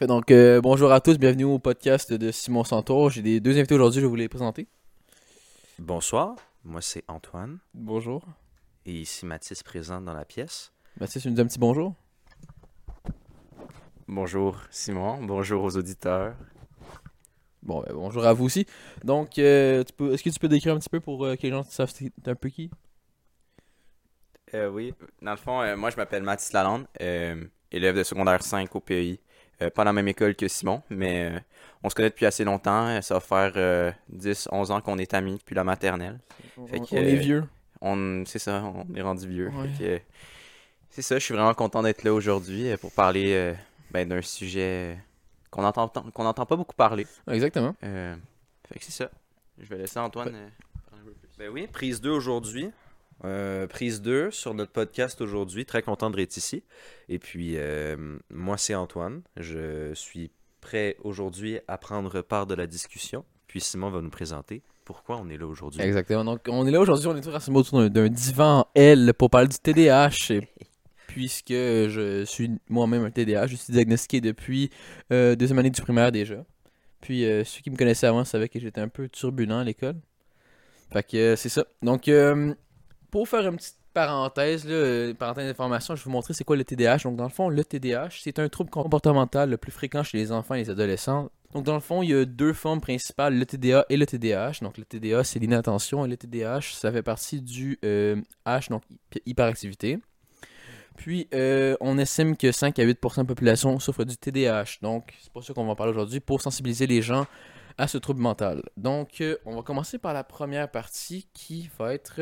Parfait. Donc, euh, bonjour à tous, bienvenue au podcast de Simon Santour. J'ai des deux invités aujourd'hui, je vais vous les présenter. Bonsoir, moi c'est Antoine Bonjour. et ici Mathis présent dans la pièce. Mathis, tu nous dis un petit bonjour? Bonjour Simon, bonjour aux auditeurs. Bon, ben, bonjour à vous aussi. Donc, euh, tu peux- est-ce que tu peux décrire un petit peu pour euh, que les gens savent t'es un peu qui? Euh, oui, dans le fond, euh, moi je m'appelle Mathis Lalande, euh, élève de secondaire 5 au PEI. Euh, pas dans la même école que Simon, mais euh, on se connaît depuis assez longtemps. Euh, Ça va faire euh, 10-11 ans qu'on est amis depuis la maternelle. Fait On, que, on est vieux. On, c'est ça, on est rendu vieux. Ouais. Fait que, c'est ça, je suis vraiment content d'être là aujourd'hui pour parler euh, ben, d'un sujet qu'on entend, qu'on entend pas beaucoup parler. Exactement. Euh, fait que c'est ça. Je vais laisser Antoine euh, parler un peu plus. Ben oui, prise 2 aujourd'hui. Euh, prise 2 sur notre podcast aujourd'hui. Très content d'être ici. Et puis, euh, moi c'est Antoine. Je suis prêt aujourd'hui à prendre part de la discussion. Puis Simon va nous présenter pourquoi on est là aujourd'hui. Exactement. Donc, on est là aujourd'hui, on est tous rassemblés autour d'un- divan L pour parler du TDAH. et puisque je suis moi-même un TDAH, je suis diagnostiqué depuis euh, deuxième année du primaire déjà. Puis, ceux qui me connaissaient avant savaient que j'étais un peu turbulent à l'école. Fait que c'est ça. Donc, euh, pour faire une petite parenthèse, parenthèse d'information, je vais vous montrer c'est quoi le TDAH. Donc, dans le fond, le TDAH, c'est un trouble comportemental le plus fréquent chez les enfants et les adolescents. Donc, dans le fond, il y a deux formes principales, le TDA et le TDAH. Donc, le TDA, c'est l'inattention et le TDAH, ça fait partie du euh, H, donc hy- hyperactivité. Puis, euh, on estime que 5 à 8% de la population souffre du TDAH. Donc, c'est pour ça qu'on va en parler aujourd'hui, pour sensibiliser les gens à ce trouble mental. Donc, euh, on va commencer par la première partie qui va être.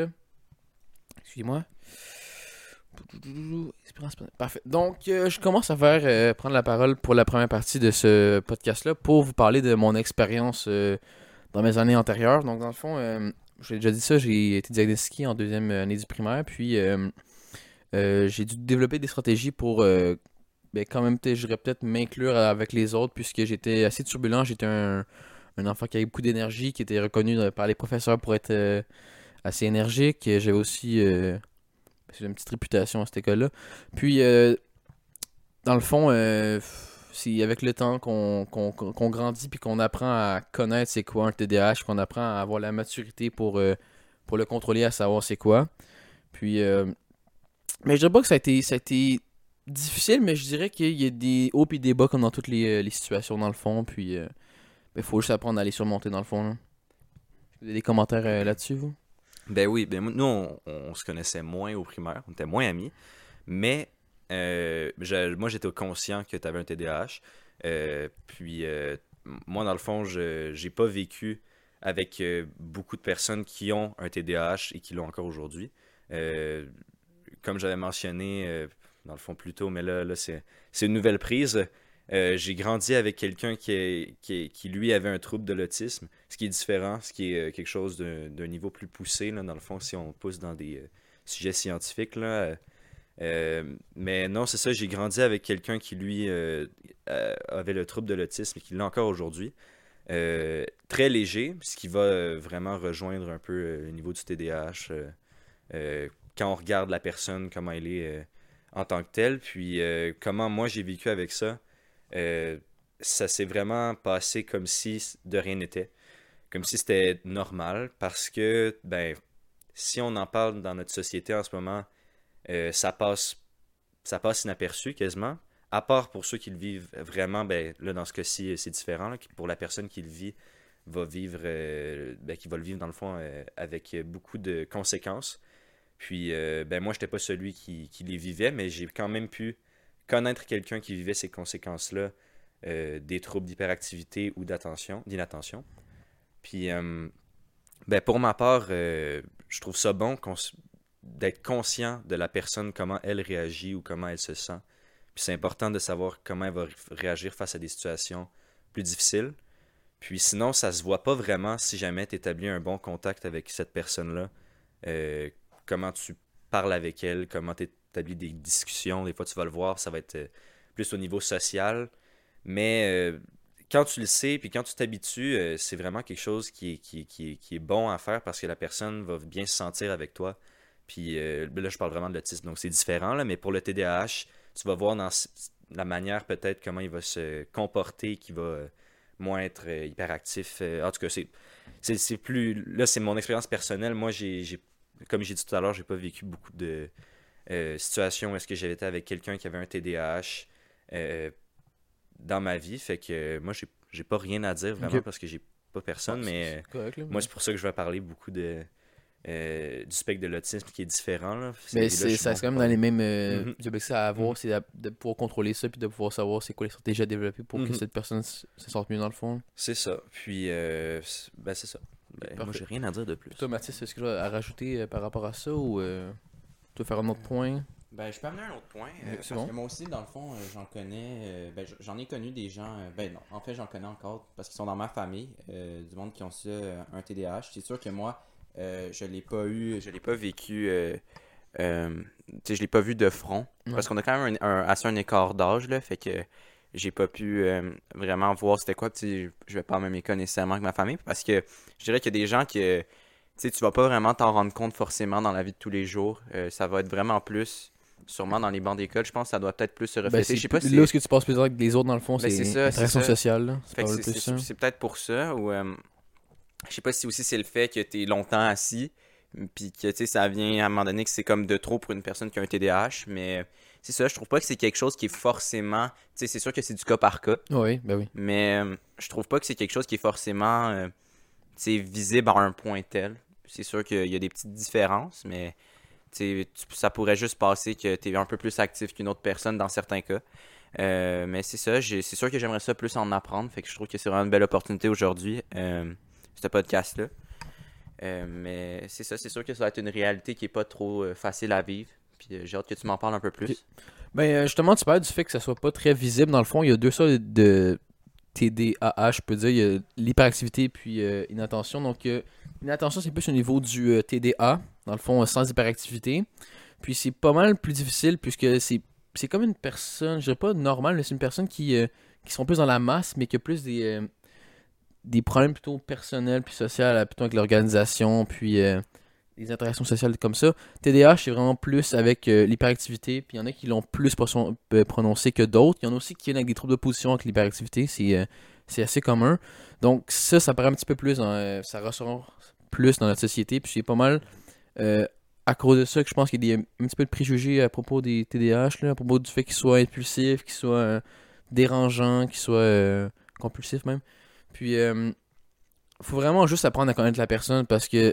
Excusez-moi. Parfait. Donc, euh, je commence à faire euh, prendre la parole pour la première partie de ce podcast-là pour vous parler de mon expérience euh, dans mes années antérieures. Donc, dans le fond, j'ai déjà dit ça, j'ai été diagnostiqué en deuxième année du primaire, puis j'ai dû développer des stratégies pour ben, quand même, je dirais peut-être m'inclure avec les autres, puisque j'étais assez turbulent. J'étais un, un enfant qui avait beaucoup d'énergie, qui était reconnu par les professeurs pour être assez énergique. J'avais aussi euh, une petite réputation à cette école-là. Puis, euh, dans le fond, euh, c'est avec le temps qu'on grandit puis qu'on apprend à connaître c'est quoi un TDAH, qu'on apprend à avoir la maturité pour, euh, pour le contrôler, à savoir c'est quoi. Puis, euh, mais je dirais pas que ça a été, difficile, mais je dirais qu'il y a des hauts et des bas comme dans toutes les, situations dans le fond. Puis, il faut juste apprendre à les surmonter dans le fond. Vous avez des commentaires là-dessus, vous? Ben oui, ben nous, on, se connaissait moins au primaire, on était moins amis, mais euh, moi, j'étais conscient que tu avais un TDAH. euh, puis, euh, moi, dans le fond, je j'ai pas vécu avec beaucoup de personnes qui ont un TDAH et qui l'ont encore aujourd'hui. Comme j'avais mentionné, dans le fond, plus tôt, mais là, là c'est une nouvelle prise. Euh, j'ai grandi avec quelqu'un qui, qui, lui, avait un trouble de l'autisme, ce qui est différent, ce qui est euh, quelque chose d'un niveau plus poussé, là, dans le fond, si on pousse dans des euh, sujets scientifiques. Là, mais non, c'est ça, j'ai grandi avec quelqu'un qui, lui, avait le trouble de l'autisme et qui l'a encore aujourd'hui. Très léger, ce qui va vraiment rejoindre un peu le niveau du TDAH quand on regarde la personne, comment elle est en tant que telle, puis comment moi j'ai vécu avec ça. Euh, ça s'est vraiment passé comme si de rien n'était. Comme si c'était normal, parce que, ben, si on en parle dans notre société en ce moment, euh, ça passe ça passe inaperçu quasiment. À part pour ceux qui le vivent vraiment, ben, là, dans ce cas-ci, c'est différent. pour la personne qui le vit, va vivre, euh, ben, qui va le vivre dans le fond euh, avec beaucoup de conséquences. Puis, euh, ben, moi, j'étais pas celui qui, qui les vivait, mais j'ai quand même pu connaître quelqu'un qui vivait ces conséquences-là, euh, des troubles d'hyperactivité ou d'attention, d'inattention. Puis, euh, ben, pour ma part, euh, je trouve ça bon d'être conscient de la personne, comment elle réagit ou comment elle se sent. Puis c'est important de savoir comment elle va ré- réagir face à des situations plus difficiles. Puis sinon, ça se voit pas vraiment si jamais tu établis un bon contact avec cette personne-là. Comment tu parles avec elle, comment tu établis des discussions. Des fois, tu vas le voir, ça va être euh, plus au niveau social. Mais euh, quand tu le sais, puis quand tu t'habitues, euh, c'est vraiment quelque chose qui est, qui, qui est- bon à faire parce que la personne va bien se sentir avec toi. Puis euh, là, je parle vraiment de l'autisme, donc c'est différent, là, mais pour le TDAH, tu vas voir dans, la manière peut-être comment il va se comporter qui va moins être hyperactif. En tout cas, c'est, plus. Là, c'est mon expérience personnelle. Moi, j'ai- comme j'ai dit tout à l'heure, j'ai pas vécu beaucoup de euh, situations où est-ce que j'avais été avec quelqu'un qui avait un TDAH euh, dans ma vie. Fait que euh, moi, j'ai, j'ai pas rien à dire vraiment parce que j'ai pas personne, mais. c'est- c'est correct, là, Moi, c'est pour ça que je vais parler beaucoup de, euh, du spectre de l'autisme qui est différent. Là. Mais là, c'est, ça c'est quand même dans les mêmes euh, Mhm. objectifs à avoir, Mhm. c'est de, de pouvoir contrôler ça puis de pouvoir savoir c'est quoi les stratégies à développer pour que Mhm. cette personne se sente mieux dans le fond. C'est ça. Puis, euh, c'est- ben, c'est ça. Ben, moi, j'ai rien à dire de plus. Toi, Mathis, est-ce que tu as à rajouter par rapport à ça ou tu veux faire un autre point? Ben, je peux amener un autre point. euh, parce bon. que moi aussi, dans le fond, euh, j'en connais. euh, ben, j'en ai connu des gens. ben, non, en fait, j'en connais encore parce qu'ils sont dans ma famille. du monde qui ont ça, un TDAH. C'est sûr que moi, je l'ai pas eu. Je l'ai pas vécu. tu sais, je l'ai pas vu de front. Ouais. Parce qu'on a quand même un, un- assez un écart d'âge, là. Fait que j'ai pas pu vraiment voir c'était quoi. Je vais pas école nécessairement que ma famille. Parce que je dirais qu'il y a des gens que. Tu sais, tu vas pas vraiment t'en rendre compte forcément dans la vie de tous les jours. Euh, ça va être vraiment plus sûrement dans les bancs d'école, je pense que ça doit peut-être plus se Ben, refléter. je sais pas si Là où est-ce que tu passes plus que les autres dans le fond, Ben, c'est l'interaction sociale. C'est peut-être pour ça ou euh, je sais pas si aussi c'est le fait que tu es longtemps assis puis que tu sais ça vient à un moment donné que c'est comme de trop pour une personne qui a un TDAH mais c'est ça je trouve pas que c'est quelque chose qui est forcément tu sais c'est sûr que c'est du cas par cas Oui, ben oui. mais euh, je trouve pas que c'est quelque chose qui est forcément euh, tu sais, visible à un point tel c'est sûr qu'il y a des petites différences mais ça pourrait juste passer que tu es un peu plus actif qu'une autre personne dans certains cas euh, mais c'est ça, c'est sûr que j'aimerais ça plus en apprendre. Fait que je trouve que c'est vraiment une belle opportunité aujourd'hui, euh, ce podcast-là. Euh, mais c'est ça, c'est sûr que ça va être une réalité qui est pas trop euh, facile à vivre. Puis j'ai hâte que tu m'en parles un peu plus. Ben justement, tu parles du fait que ça soit pas très visible. Dans le fond, il y a deux sortes de TDAH, je peux dire. Il y a l'hyperactivité puis inattention. Donc, inattention, c'est plus au niveau du euh, TDA, dans le fond, euh, sans hyperactivité. Puis c'est pas mal plus difficile puisque c'est comme une personne, je dirais pas normale, mais c'est une personne qui, euh, qui sont plus dans la masse, mais qui a plus des, euh, des problèmes plutôt personnels puis sociaux, plutôt avec l'organisation, puis des interactions sociales comme ça. TDAH, c'est vraiment plus avec l'hyperactivité, puis il y en a qui l'ont plus pro- prononcé que d'autres. Il y en a aussi qui viennent avec des troubles d'opposition avec l'hyperactivité, c'est c'est assez commun. Donc ça, ça paraît un petit peu plus, euh, ça ressort plus dans notre société, puis c'est pas mal euh, à cause de ça que je pense qu'il y a un petit peu de préjugés à propos des TDAH, là, à propos du fait qu'ils soient impulsifs, qu'ils soient euh, dérangeants, qu'ils soient compulsifs même. Puis, faut vraiment juste apprendre à connaître la personne parce que,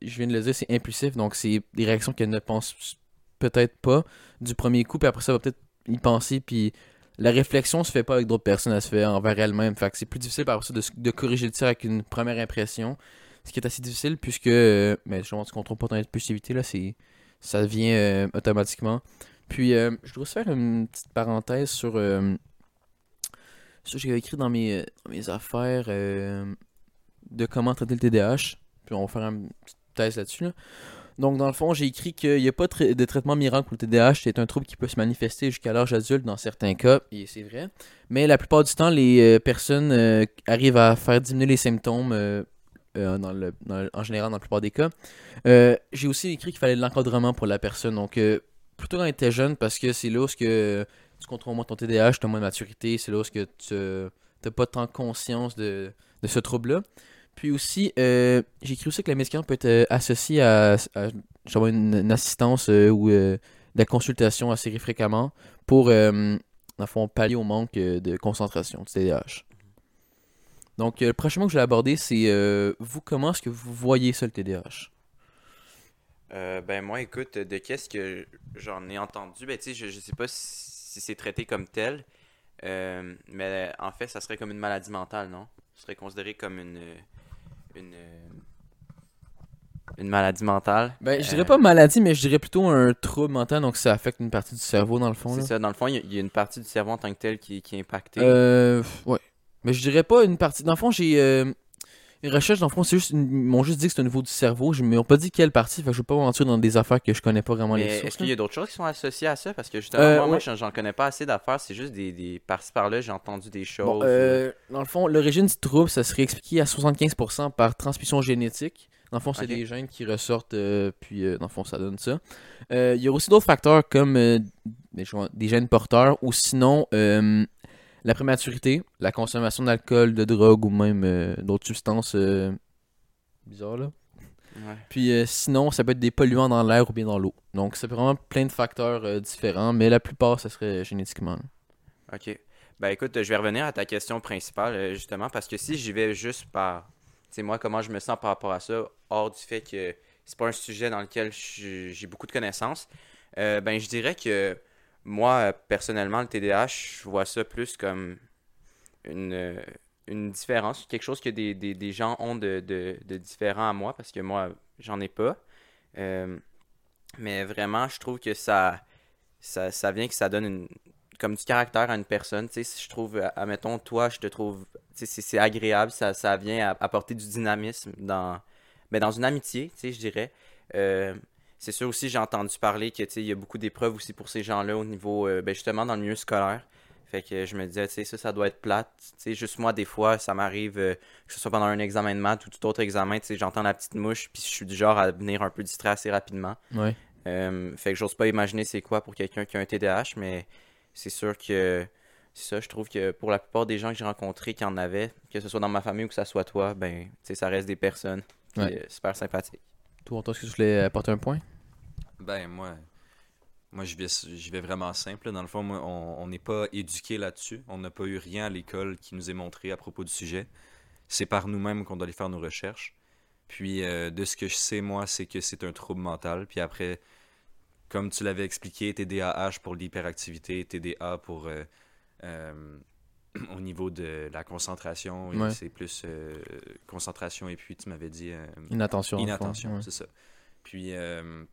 je viens de le dire, c'est impulsif, donc c'est des réactions qu'elle ne pense peut-être pas du premier coup, puis après ça, va peut-être y penser, puis la réflexion se fait pas avec d'autres personnes, elle se fait envers elle-même. Fait que c'est plus difficile par ça de, de corriger le tir avec une première impression, ce qui est assez difficile puisque, euh, mais je pense qu'on contrôle pas ton impulsivité, là, c'est, ça vient euh, automatiquement. Puis, euh, je dois faire une petite parenthèse sur euh, ça, j'ai écrit dans mes, affaires de comment traiter le TDAH. Puis on va faire une petite thèse là-dessus. là. Donc, dans le fond, j'ai écrit qu'il n'y a pas de, tra- de traitement miracle pour le TDAH. C'est un trouble qui peut se manifester jusqu'à l'âge adulte dans certains cas, et c'est vrai. Mais la plupart du temps, les euh, personnes euh, arrivent à faire diminuer les symptômes euh, en général dans la plupart des cas. J'ai aussi écrit qu'il fallait de l'encadrement pour la personne. Donc, plutôt quand elle était jeune, parce que c'est là où que tu contrôles moins ton TDAH, tu as moins de maturité, c'est là où que tu n'as pas tant conscience de, de ce trouble-là. Puis aussi, euh, j'ai écrit aussi que la médicament peut être euh, associé à, une, assistance euh, ou euh, de la consultation assez fréquemment pour, dans pallier au manque de concentration du TDAH. Donc, le prochain mot que je vais aborder, c'est vous, comment est-ce que vous voyez ça, le TDAH? Ben moi, écoute, de qu'est-ce que j'en ai entendu, ben tu sais, je, je sais pas si, c'est traité comme tel, mais en fait, ça serait comme une maladie mentale, non? Ce serait considéré comme une une une maladie mentale. Ben, je Euh, dirais pas maladie, mais je dirais plutôt un trouble mental, donc ça affecte une partie du cerveau, dans le fond. C'est là. ça, dans le fond, il y a- il y, a une partie du cerveau en tant que tel qui, qui est impactée. Euh, ouais. Mais je dirais pas une partie. Dans le fond, j'ai. Euh, une recherche, dans le fond, c'est juste. une- Ils m'ont juste dit que c'est au niveau du cerveau. Ils m'ont pas dit quelle partie. Fait que je vais pas mentir dans des affaires que je connais pas vraiment Mais les est-ce sources. qu'il y a d'autres choses qui sont associées à ça? Parce que justement, Euh, moi, moi, ouais. j'en j'en connais pas assez d'affaires. C'est juste des, des par-ci par-là, j'ai entendu des choses. Bon, euh, dans le fond, l'origine du trouble, ça serait expliqué à 75% par transmission génétique. Dans le fond, c'est des gènes qui ressortent, euh, puis euh, dans le fond, ça donne ça. Euh, Il y a aussi d'autres facteurs comme euh, des, gènes porteurs ou sinon euh, la prématurité, la consommation d'alcool, de drogue ou même euh, d'autres substances euh, bizarres là. Ouais. Puis euh, sinon, ça peut être des polluants dans l'air ou bien dans l'eau. Donc c'est vraiment plein de facteurs euh, différents, mais la plupart, ça serait génétiquement. là. Ok. Ben écoute, je vais revenir à ta question principale, justement, parce que si j'y vais juste par, tu sais, moi, comment je me sens par rapport à ça, hors du fait que c'est pas un sujet dans lequel j'ai beaucoup de connaissances, ben je dirais que moi, euh, personnellement, le TDAH, je vois ça plus comme une, euh, différence, quelque chose que des, gens ont de, de, différent à moi, parce que moi, j'en ai pas. Euh, mais vraiment, je trouve que ça, vient que ça donne une, comme du caractère à une personne. Tu sais, si je trouve, admettons, toi, je te trouve, tu sais, c'est agréable, ça, ça vient apporter du dynamisme dans, ben, dans une amitié, tu sais, je dirais. C'est sûr aussi, j'ai entendu parler que, tu sais, il y a beaucoup d'épreuves aussi pour ces gens-là au niveau, euh, ben, justement, dans le milieu scolaire. Fait que je me disais, tu sais, ça, ça doit être plate. Tu sais, juste moi, des fois, ça m'arrive, euh, que ce soit pendant un examen de maths ou tout autre examen, tu sais, j'entends la petite mouche, puis je suis du genre à venir un peu distrait assez rapidement. Ouais. Euh, fait que j'ose pas imaginer c'est quoi pour quelqu'un qui a un TDAH, mais c'est sûr que c'est ça, je trouve que pour la plupart des gens que j'ai rencontrés qui en avaient, que ce soit dans ma famille ou que ça soit toi, ben, tu sais, ça reste des personnes Ouais. super sympathiques. Toi, est-ce que tu voulais apporter un point? Ben, moi, moi je vais, vraiment simple. Dans le fond, moi, on on n'est pas éduqué là-dessus. On n'a pas eu rien à l'école qui nous est montré à propos du sujet. C'est par nous-mêmes qu'on doit aller faire nos recherches. Puis, euh, de ce que je sais, moi, c'est que c'est un trouble mental. Puis après, comme tu l'avais expliqué, TDAH pour l'hyperactivité, TDA pour euh, euh, au niveau de la concentration. Ouais. C'est plus euh, concentration et puis tu m'avais dit euh, Inattention. en Inattention, ouais. c'est ça. Puis, euh,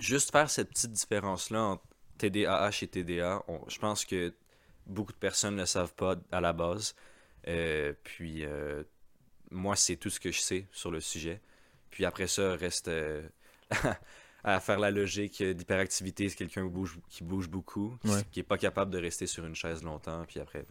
juste faire cette petite différence-là entre TDAH et TDA, on- je pense que beaucoup de personnes ne le savent pas à la base. Puis, moi, c'est tout ce que je sais sur le sujet. Puis après ça, reste à faire la logique d'hyperactivité. C'est quelqu'un qui bouge, qui bouge beaucoup, qui- Ouais. qui est pas capable de rester sur une chaise longtemps. Puis après,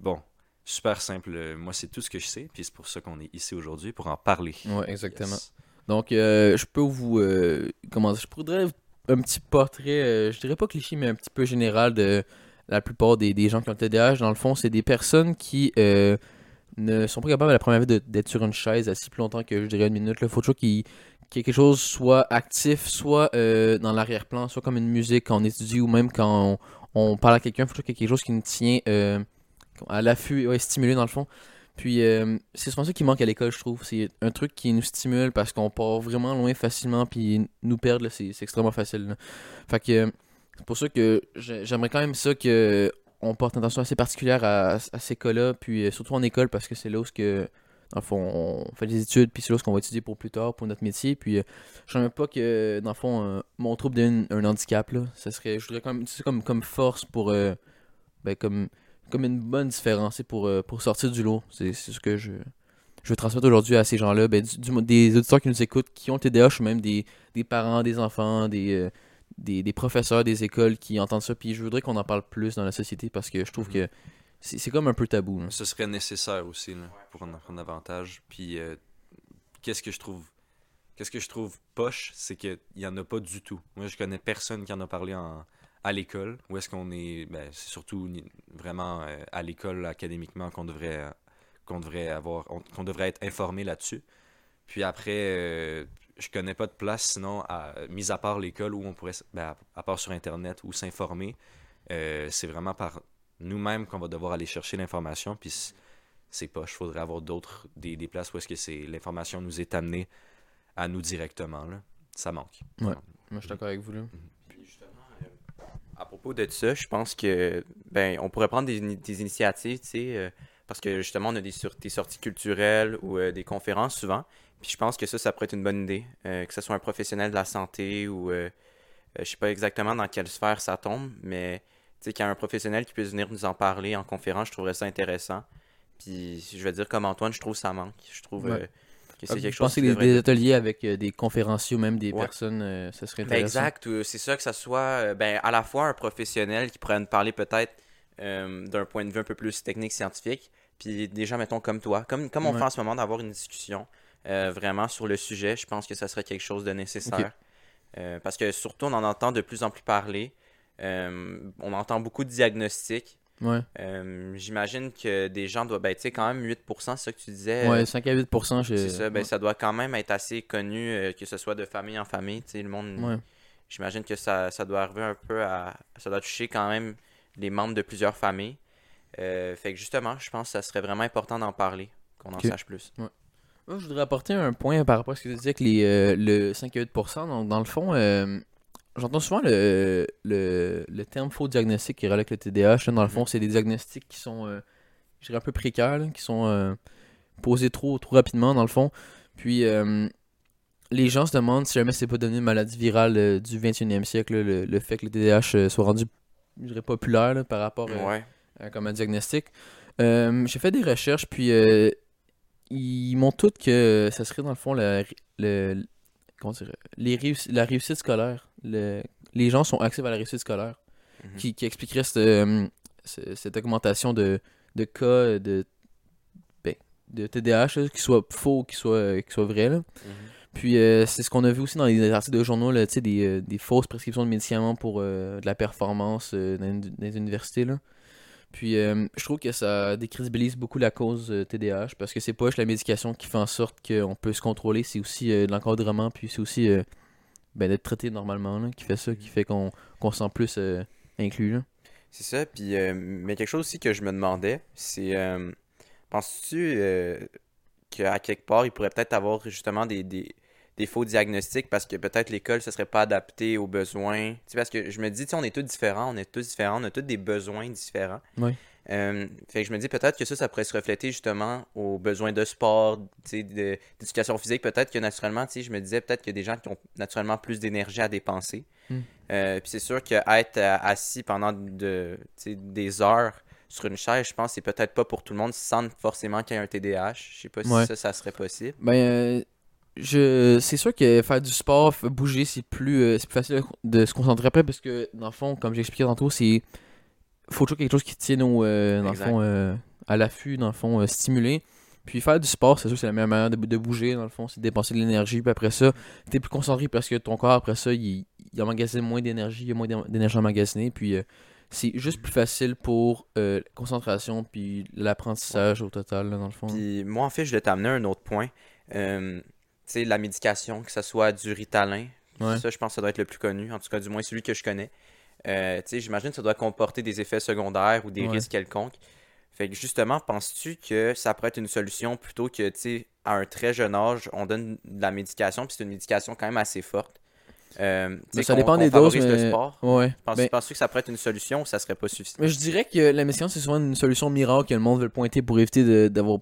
bon, super simple. Euh, Moi, c'est tout ce que je sais. Puis c'est pour ça qu'on est ici aujourd'hui, pour en parler. Ouais, exactement. Yes. Donc, euh, je peux vous. euh, comment Je pourrais un petit portrait, euh, je dirais pas cliché, mais un petit peu général de la plupart des, des gens qui ont le TDAH. Dans le fond, c'est des personnes qui euh, ne sont pas capables à la première vue d'être sur une chaise assis plus longtemps que je dirais une minute. Il faut toujours qu'il quelque chose soit actif, soit euh, dans l'arrière-plan, soit comme une musique quand on étudie ou même quand on, parle à quelqu'un. Il faut ait quelque chose qui nous tient euh, à l'affût, ouais, stimulé dans le fond. Puis euh, c'est souvent ça qui manque à l'école, je trouve. C'est un truc qui nous stimule parce qu'on part vraiment loin facilement, puis nous perdre, c'est extrêmement facile. Fait que euh, c'est pour ça que j'ai- j'aimerais quand même ça que on porte attention assez particulière à, à ces cas-là, puis euh, surtout en école parce que c'est là où ce que, dans le fond, on fait des études, puis c'est là ce qu'on va étudier pour plus tard, pour notre métier. Puis euh, je ne pas que, dans le fond, euh, mon trouble devienne un handicap. Là. Ça serait, je voudrais quand même utiliser ça comme, comme force pour, euh, ben, comme comme une bonne différence pour, euh, pour sortir du lot. C'est ce que je, je veux transmettre aujourd'hui à ces gens-là. Ben, du- du- des auditeurs qui nous écoutent, qui ont le TDAH ou même des, des parents, des enfants, des, des, des professeurs, des écoles qui entendent ça. Puis je voudrais qu'on en parle plus dans la société parce que je trouve que c'est comme un peu tabou. là. Ce serait nécessaire aussi pour en apprendre davantage. Puis euh, qu'est-ce que je trouve qu'est-ce que je trouve poche, c'est qu'il y en a pas du tout. Moi, je connais personne qui en a parlé à l'école. Où est-ce qu'on est ben, c'est surtout vraiment euh, à l'école académiquement qu'on devrait qu'on devrait avoir on- qu'on devrait être informé là-dessus. Puis après euh, je connais pas de place sinon à, mis à part l'école où on pourrait ben, à, part sur internet ou s'informer. c'est vraiment par nous-mêmes qu'on va devoir aller chercher l'information. Puis c'est pas, il faudrait avoir d'autres, des, des places où est-ce que c'est l'information nous est amenée à nous directement. Là. Ça manque. Ouais. Moi, je suis d'accord avec vous. Là. Puis justement, euh, à propos de ça, je pense que ben on pourrait prendre des, des initiatives, tu sais, euh, parce que justement on a des, sur- des sorties culturelles ou euh, des conférences souvent. Puis je pense que ça, ça pourrait être une bonne idée, euh, que ce soit un professionnel de la santé ou je sais pas exactement dans quelle sphère ça tombe, mais qu'il y a un professionnel qui puisse venir nous en parler en conférence, je trouverais ça intéressant. Puis je vais dire comme Antoine, je trouve que ça manque. Je trouve Ouais. euh, que c'est Vous quelque chose pensez qui que des, être- ateliers avec euh, des conférenciers ou même des Ouais. personnes, euh, ça serait Ben, intéressant. exact, c'est ça que ça soit ben, à la fois un professionnel qui pourrait nous parler peut-être d'un point de vue un peu plus technique, scientifique, puis des gens, mettons, comme toi, comme, comme on Ouais. fait en ce moment, d'avoir une discussion. vraiment sur le sujet. Je pense que ça serait quelque chose de nécessaire. Parce que surtout, on en entend de plus en plus parler. Euh, on entend beaucoup de diagnostics. Ouais. Euh, J'imagine que des gens doivent. Ben, tu sais, quand même 8%, c'est ça que tu disais. Ouais, 5 à 8%. je- C'est ça, ben, ouais. ça doit quand même être assez connu, euh, que ce soit de famille en famille. Tu sais, le monde. Ouais. J'imagine que ça, ça doit arriver un peu à. Ça doit toucher quand même les membres de plusieurs familles. Euh, fait que justement, je pense que ça serait vraiment important d'en parler, qu'on en sache plus. Moi, je voudrais apporter un point par rapport à ce que tu disais avec les, euh, le 5 à 8%. Donc, dans le fond, euh, j'entends souvent le, le, le terme faux diagnostic qui avec le TDAH. là. Dans le fond, Mhm. c'est des diagnostics qui sont, euh, je dirais, un peu précaires, là, qui sont euh, posés trop, trop rapidement, dans le fond. Puis, euh, les gens se demandent si jamais c'est pas devenu une maladie virale du 21e siècle, le, le fait que le TDAH soit rendu, je dirais, populaire là, par rapport Ouais. euh, comme un diagnostic. J'ai fait des recherches, puis ils montrent toutes que ça serait dans le fond la, le, les la réussite scolaire. Le- les gens sont actifs à la réussite scolaire, Mhm. qui, qui expliquerait cette, euh, ce- cette augmentation de, de cas de, ben, de TDAH, qui soit faux, qui soit, euh, qui soit vrai. Là. Mhm. Puis euh, c'est ce qu'on a vu aussi dans les articles de journaux, là, tu sais, des, des fausses prescriptions de médicaments pour euh, de la performance dans, les- dans les universités. Là. Puis euh, je trouve que ça décrédibilise beaucoup la cause euh, TDAH parce que c'est pas juste la médication qui fait en sorte qu'on peut se contrôler, c'est aussi euh, l'encadrement, puis c'est aussi euh, ben, d'être traité normalement là, qui fait ça, qui fait qu'on se sent plus euh, inclus. C'est ça, puis euh, mais quelque chose aussi que je me demandais, c'est euh, penses-tu euh, qu'à quelque part, il pourrait peut-être avoir justement des, des faux diagnostics parce que peut-être l'école ne serait pas adaptée aux besoins. Tu sais, parce que je me dis, tu sais, on est tous différents, on est tous différents, on a tous des besoins différents. Oui. Euh, fait que je me dis peut-être que ça, ça pourrait se refléter justement aux besoins de sport, d'éducation physique. Peut-être que naturellement, je me disais peut-être qu'il y a des gens qui ont naturellement plus d'énergie à dépenser. Mm. Euh, puis c'est sûr qu'être euh, assis pendant de, des heures sur une chaise, je pense que c'est peut-être pas pour tout le monde sans forcément qu'il y ait un TDAH. Je sais pas si Ouais. ça, ça serait possible. Ben, euh, je, c'est sûr que faire du sport, bouger, c'est plus, euh, c'est plus facile de se concentrer après parce que, dans le fond, comme j'ai expliqué tantôt, c'est. Faut toujours quelque chose qui tienne au, euh, dans le fond, euh, à l'affût, dans le fond, euh, stimulé. Puis faire du sport, c'est sûr que c'est la meilleure manière de, de bouger, dans le fond, c'est dépenser de l'énergie. Puis après ça, t'es plus concentré parce que ton corps, après ça, il, il emmagasine moins d'énergie, il y a moins d'é- d'énergie emmagasinée. Puis c'est juste plus facile pour la concentration, puis l'apprentissage au total, là, dans le fond. Puis moi, en fait, je voulais t'amener à un autre point. Euh, sais, la médication, que ce soit du Ritalin, Ouais. ça, je pense que ça doit être le plus connu, en tout cas, du moins celui que je connais. Euh, tu sais, j'imagine que ça doit comporter des effets secondaires ou des Ouais. risques quelconques. Fait que justement, penses-tu que ça pourrait être une solution plutôt que, tu sais, à un très jeune âge, on donne de la médication, puis c'est une médication quand même assez forte. Euh, sais, Ben, ça dépend des doses, le mais... sport. Ouais. Penses- Ben, Penses-tu que ça pourrait être une solution ou ça serait pas suffisant? Mais je dirais que la médecine, c'est souvent une solution miracle que le monde veut pointer pour éviter d'avoir.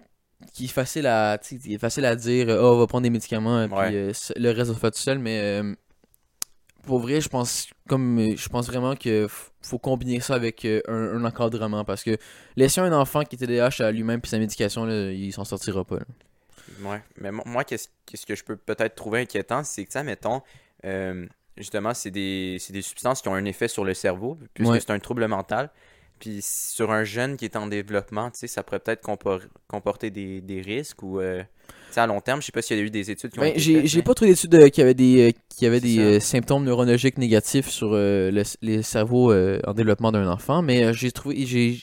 Qui est facile à. qui est facile à dire, euh, oh, on va prendre des médicaments, euh, Ouais. puis euh, le reste, on fait tout seul, mais. euh, pour vrai, je pense comme je pense vraiment que faut combiner ça avec euh, un, un encadrement parce que laisser un enfant qui est TDAH à lui-même puis sa médication là, il s'en sortira pas. là. Ouais, mais mo- moi, qu'est-ce que je peux peut-être trouver inquiétant, c'est que, ça, mettons, euh, justement, c'est des, c'est des substances qui ont un effet sur le cerveau, puisque Ouais. c'est un trouble mental. Puis sur un jeune qui est en développement, tu sais, ça pourrait peut-être compor- comporter des, des risques ou, euh, tu sais, à long terme, je sais pas s'il y a eu des études qui ont Ben, été j'ai faites, j'ai mais- pas trouvé d'études euh, qui avaient des euh, qui avaient des euh, symptômes neurologiques négatifs sur euh, le, les cerveaux euh, en développement d'un enfant, mais euh, j'ai trouvé j'ai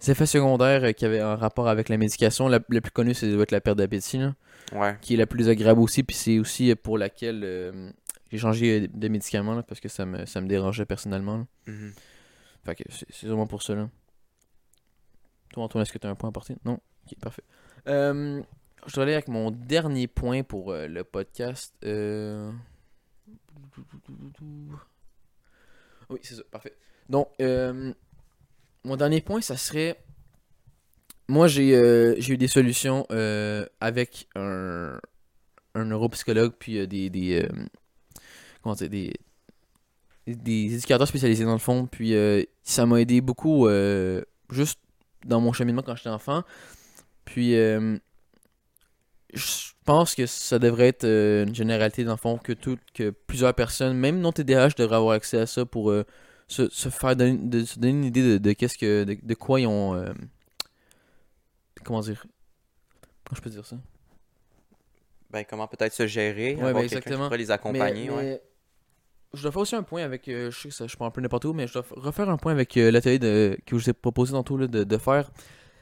des effets secondaires euh, qui avaient un rapport avec la médication. La, la plus connue, c'est doit être la perte d'appétit, là, Ouais, qui est la plus agréable aussi, puis c'est aussi pour laquelle euh, j'ai changé de médicament là, parce que ça me ça me dérangeait personnellement. là. mhm. Fait que c'est vraiment pour là. Toi Antoine, est-ce que tu as un point à porter? Non? Ok, parfait. Euh, je dois aller avec mon dernier point pour euh, le podcast. Euh... Oui, c'est ça, parfait. Donc, mon dernier point, ça serait. Moi, j'ai eu des solutions avec un, neuropsychologue, puis des. comment Des, des éducateurs spécialisés dans le fond. Puis euh, ça m'a aidé beaucoup euh, juste dans mon cheminement quand j'étais enfant. Puis euh, je pense que ça devrait être une généralité dans le fond que, tout, que plusieurs personnes, même non TDAH, devraient avoir accès à ça pour se, se faire donner, de, se donner une idée de, de qu'est-ce que de, de quoi ils ont comment dire? Comment je peux dire ça? Ben, comment peut-être se gérer, Ouais, avoir ben, quelqu'un qui exactement. pourrait les accompagner. Mais- ouais. mais Je dois faire aussi un point avec. euh, je sais que ça, je prends un peu n'importe où, mais je dois refaire un point avec euh, l'atelier de- que je vous ai proposé tantôt là, de, de faire.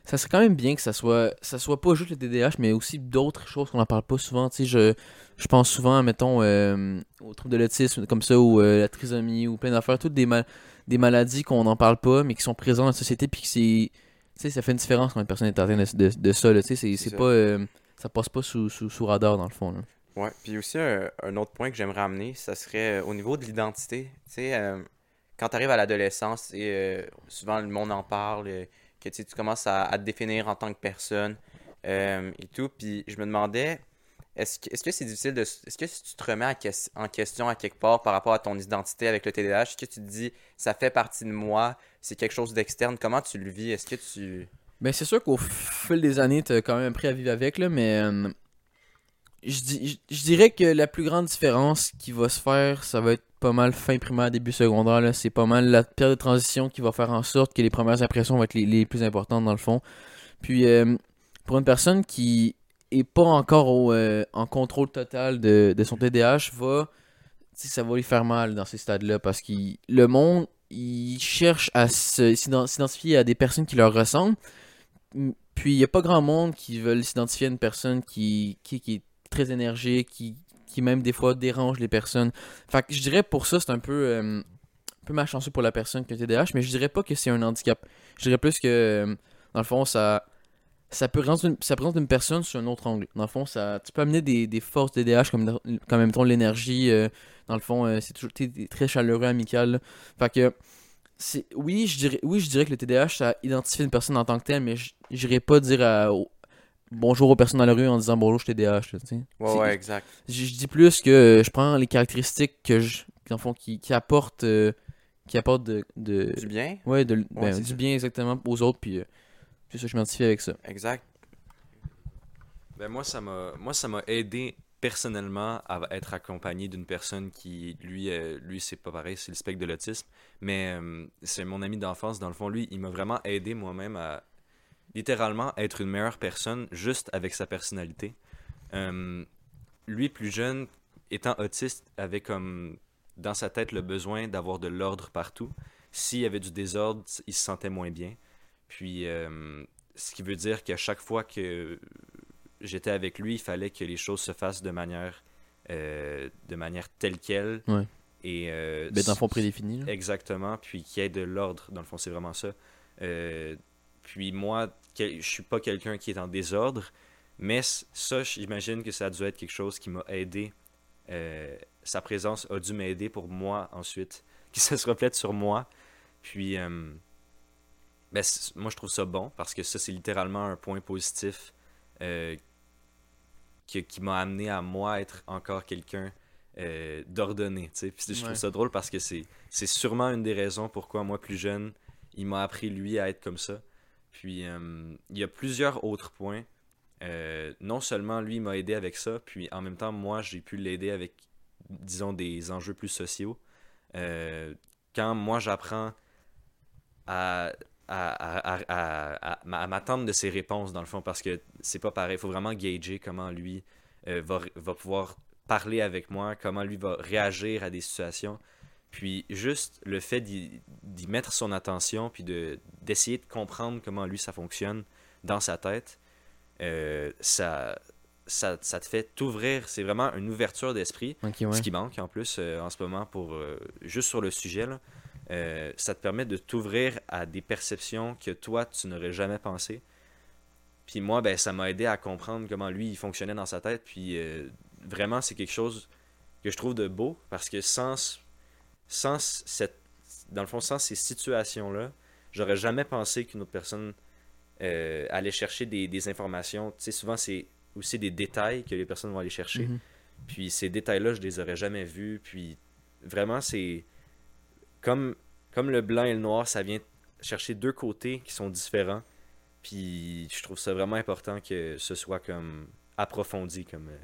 Ça serait quand même bien que ça soit, ça soit pas juste le TDAH, mais aussi d'autres choses qu'on n'en parle pas souvent. Tu sais, je, je pense souvent, mettons, euh, aux troubles de l'autisme, comme ça, ou la trisomie, ou plein d'affaires, toutes des, mal- des maladies qu'on n'en parle pas, mais qui sont présentes dans la société, puis que c'est. Tu sais, ça fait une différence quand une personne est atteinte de, de, de ça. là. Tu sais, c'est- pas. ça passe pas sous, sous, sous radar, dans le fond. Là. Ouais, puis aussi un, autre point que j'aimerais amener, ça serait euh, au niveau de l'identité. Tu sais, euh, quand tu arrives à l'adolescence, euh, souvent le monde en parle, euh, que tu tu commences à, te définir en tant que personne et tout. Puis je me demandais, est-ce que est-ce que c'est difficile de. Est-ce que si tu te remets en question à quelque part par rapport à ton identité avec le TDAH, est-ce que tu te dis, ça fait partie de moi, c'est quelque chose d'externe, comment tu le vis? Est-ce que tu. Ben, c'est sûr qu'au fil des années, t'as quand même appris à vivre avec, là, mais je, je, dirais que la plus grande différence qui va se faire, ça va être pas mal fin primaire, début secondaire. C'est pas mal la période de transition qui va faire en sorte que les premières impressions vont être les, les plus importantes dans le fond. Puis, euh, pour une personne qui est pas encore au, euh, en contrôle total de, de son TDAH, va, ça va lui faire mal dans ces stades-là parce que le monde, il cherche à s'identifier à des personnes qui leur ressemblent. Puis il n'y a pas grand monde qui veulent s'identifier à une personne qui, qui, qui est très énergique, qui, même des fois dérange les personnes. Fait que je dirais pour ça, c'est un peu, euh, un peu malchanceux pour la personne qui a TDAH, mais je dirais pas que c'est un handicap. Je dirais plus que, euh, dans le fond, ça, ça, peut rendre une, ça présente une personne sur un autre angle. Dans le fond, ça, tu peux amener des, forces TDAH comme, comme même temps l'énergie. euh, dans le fond, c'est toujours très chaleureux, amical. là. Fait que oui, je dirais oui, je dirais que le TDAH ça identifie une personne en tant que telle, mais je j'irais pas dire à- bonjour aux personnes dans la rue en disant bonjour, je tu sais. Ouais, ouais, exact. Je, je dis plus que je prends les caractéristiques que je dans le fond qui, qui apportent euh, qui apportent de, de Du bien? ouais, de, ben, du ça. bien exactement aux autres puis euh, c'est ça je m'identifie avec ça. Exact. Ben moi, ça m'a moi ça m'a aidé personnellement à être accompagné d'une personne qui lui euh, lui c'est pas pareil, c'est le spectre de l'autisme, mais euh, c'est mon ami d'enfance dans le fond lui, il m'a vraiment aidé moi-même à littéralement être une meilleure personne juste avec sa personnalité. Euh, lui plus jeune étant autiste avait comme dans sa tête le besoin d'avoir de l'ordre partout. S'il y avait du désordre, il se sentait moins bien. Puis euh, ce qui veut dire qu'à chaque fois que j'étais avec lui, il fallait que les choses se fassent de manière, euh, de manière telle qu'elle. Ouais. Et, euh, Ben dans le fond prédéfini. là. Exactement, puis qu'il y ait de l'ordre, dans le fond, c'est vraiment ça. Euh, puis moi, je suis pas quelqu'un qui est en désordre, mais ça, j'imagine que ça a dû être quelque chose qui m'a aidé. Euh, sa présence a dû m'aider pour moi ensuite, que ça se reflète sur moi. Puis, euh, ben, moi, je trouve ça bon parce que ça, c'est littéralement un point positif euh, qui, qui m'a amené à moi être encore quelqu'un d'ordonné. Puis je trouve Ouais. ça drôle parce que c'est c'est sûrement une des raisons pourquoi moi, plus jeune, il m'a appris lui à être comme ça. Puis euh, il y a plusieurs autres points. Euh, non seulement lui m'a aidé avec ça, puis en même temps, moi, j'ai pu l'aider avec, disons, des enjeux plus sociaux. Euh, quand moi, j'apprends à, à, à, à, m'attendre de ses réponses, dans le fond, parce que c'est pas pareil. Il faut vraiment gager comment lui va, va pouvoir parler avec moi, comment lui va réagir à des situations. Puis juste le fait d'y mettre son attention, puis de d'essayer de comprendre comment lui ça fonctionne dans sa tête, euh, ça, ça, ça te fait t'ouvrir. C'est vraiment une ouverture d'esprit. Ouais. Ce qui manque en plus euh, en ce moment pour euh, juste sur le sujet, là, euh, ça te permet de t'ouvrir à des perceptions que toi tu n'aurais jamais pensé. Puis moi, ben, ça m'a aidé à comprendre comment lui il fonctionnait dans sa tête. Puis vraiment, c'est quelque chose que je trouve de beau parce que sans, sans cette, dans le fond, sans ces situations-là, j'aurais jamais pensé qu'une autre personne euh, allait chercher des, des informations. Tu sais, souvent c'est aussi des détails que les personnes vont aller chercher. Mhm. Puis ces détails-là, je les aurais jamais vus. Puis vraiment, c'est comme, comme le blanc et le noir, ça vient chercher deux côtés qui sont différents. Puis je trouve ça vraiment important que ce soit comme approfondi comme, euh,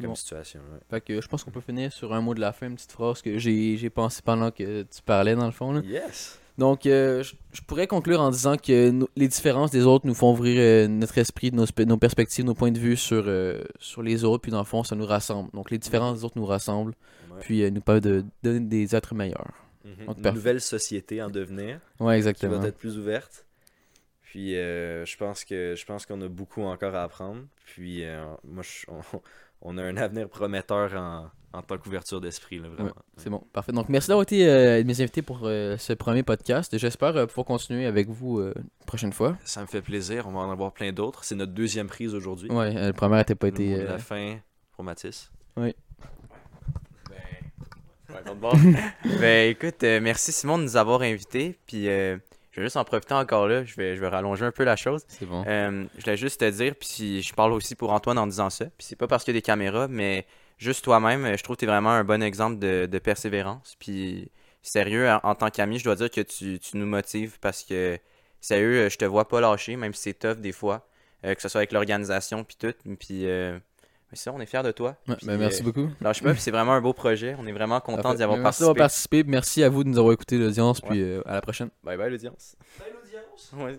comme Bon. situation. ouais. Fait que je pense qu'on peut finir sur un mot de la fin, une petite phrase que j'ai pensé pendant que tu parlais dans le fond. Là. Yes! Donc, euh, je je pourrais conclure en disant que les différences des autres nous font ouvrir euh, notre esprit, nos, spe- nos perspectives, nos points de vue sur, euh, sur les autres, puis dans le fond, ça nous rassemble. Donc, les différences des autres nous rassemblent, Ouais. puis nous permettent de donner des êtres meilleurs. Mhm. Donc, Une nouvelle société en devenir. Ouais, qui exactement. va être plus ouverte. Puis je pense que je pense qu'on a beaucoup encore à apprendre. Puis moi, je- on, on a un avenir prometteur en, en tant qu'ouverture d'esprit, là, vraiment. C'est bon, parfait. Donc, merci d'avoir été euh, mes invités pour euh, ce premier podcast. J'espère euh, pouvoir continuer avec vous euh, une prochaine fois. Ça me fait plaisir. On va en avoir plein d'autres. C'est notre deuxième prise aujourd'hui. Ouais, euh, le premier n'était pas été. euh, la fin pour Mathis. Ouais, l'autre bord. ben écoute, euh, merci Simon de nous avoir invités. Puis euh, je vais juste en profiter encore là. Je vais, je vais rallonger un peu la chose. C'est bon. Euh, je voulais juste te dire, puis je parle aussi pour Antoine en disant ça. Puis c'est pas parce qu'il y a des caméras, mais juste toi-même, je trouve que tu es vraiment un bon exemple de, de persévérance. Puis sérieux, en, en tant qu'ami, je dois dire que tu, tu nous motives parce que sérieux, je te vois pas lâcher, même si c'est tough des fois, euh, que ce soit avec l'organisation puis tout. Puis euh, mais ça, on est fiers de toi. Ouais, Puis, ben, merci euh, beaucoup. Lâche pas, c'est vraiment un beau projet. On est vraiment content d'y avoir Ben, merci d'avoir participé. participé. Merci à vous de nous avoir écouté l'audience, puis euh, à la prochaine. Bye bye l'audience. Bye l'audience. Ouais.